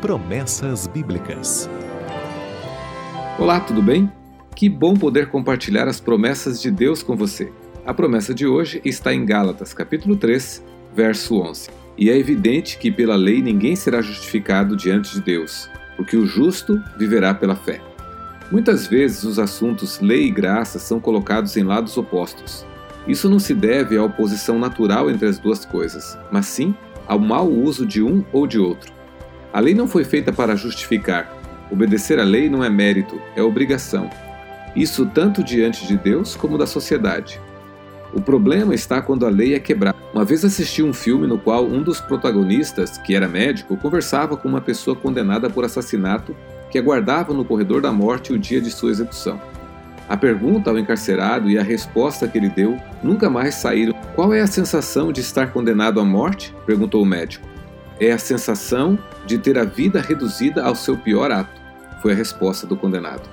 Promessas Bíblicas. Olá, tudo bem? Que bom poder compartilhar as promessas de Deus com você. A promessa de hoje está em Gálatas, capítulo 3, verso 11. E é evidente que pela lei ninguém será justificado diante de Deus, porque o justo viverá pela fé. Muitas vezes os assuntos lei e graça são colocados em lados opostos. Isso não se deve à oposição natural entre as duas coisas, mas sim ao mau uso de um ou de outro. A lei não foi feita para justificar. Obedecer à lei não é mérito, é obrigação. Isso tanto diante de Deus como da sociedade. O problema está quando a lei é quebrada. Uma vez assisti um filme no qual um dos protagonistas, que era médico, conversava com uma pessoa condenada por assassinato que aguardava no corredor da morte o dia de sua execução. A pergunta ao encarcerado e a resposta que ele deu nunca mais saíram. Qual é a sensação de estar condenado à morte? perguntou o médico. É a sensação de ter a vida reduzida ao seu pior ato, foi a resposta do condenado.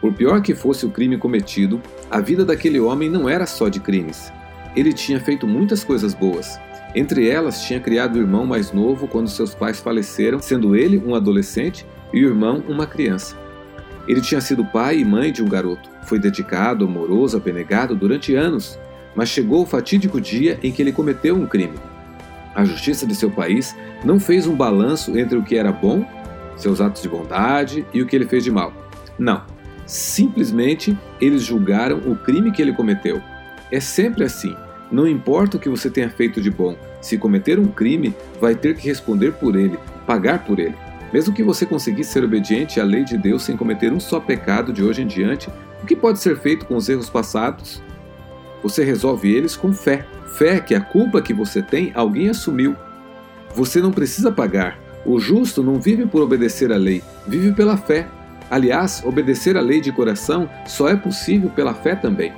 Por pior que fosse o crime cometido, a vida daquele homem não era só de crimes. Ele tinha feito muitas coisas boas. Entre elas, tinha criado o irmão mais novo quando seus pais faleceram, sendo ele um adolescente e o irmão uma criança. Ele tinha sido pai e mãe de um garoto. Foi dedicado, amoroso, abnegado durante anos, mas chegou o fatídico dia em que ele cometeu um crime. A justiça de seu país não fez um balanço entre o que era bom, seus atos de bondade, e o que ele fez de mal. Não. Simplesmente eles julgaram o crime que ele cometeu. É sempre assim. Não importa o que você tenha feito de bom, se cometer um crime, vai ter que responder por ele, pagar por ele. Mesmo que você conseguisse ser obediente à lei de Deus sem cometer um só pecado de hoje em diante, o que pode ser feito com os erros passados? Você resolve eles com fé. Fé que a culpa que você tem, alguém assumiu. Você não precisa pagar. O justo não vive por obedecer à lei, vive pela fé. Aliás, obedecer à lei de coração só é possível pela fé também.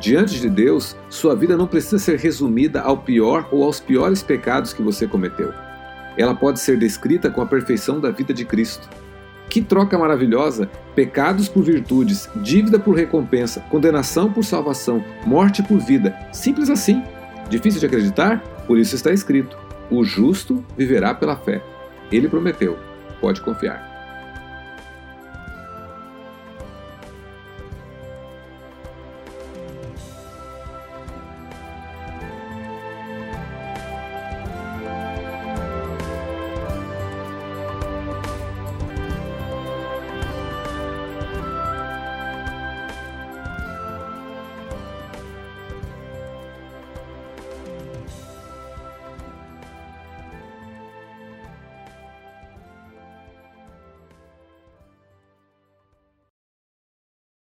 Diante de Deus, sua vida não precisa ser resumida ao pior ou aos piores pecados que você cometeu. Ela pode ser descrita com a perfeição da vida de Cristo. Que troca maravilhosa! Pecados por virtudes, dívida por recompensa, condenação por salvação, morte por vida. Simples assim. Difícil de acreditar? Por isso está escrito: o justo viverá pela fé. Ele prometeu. Pode confiar.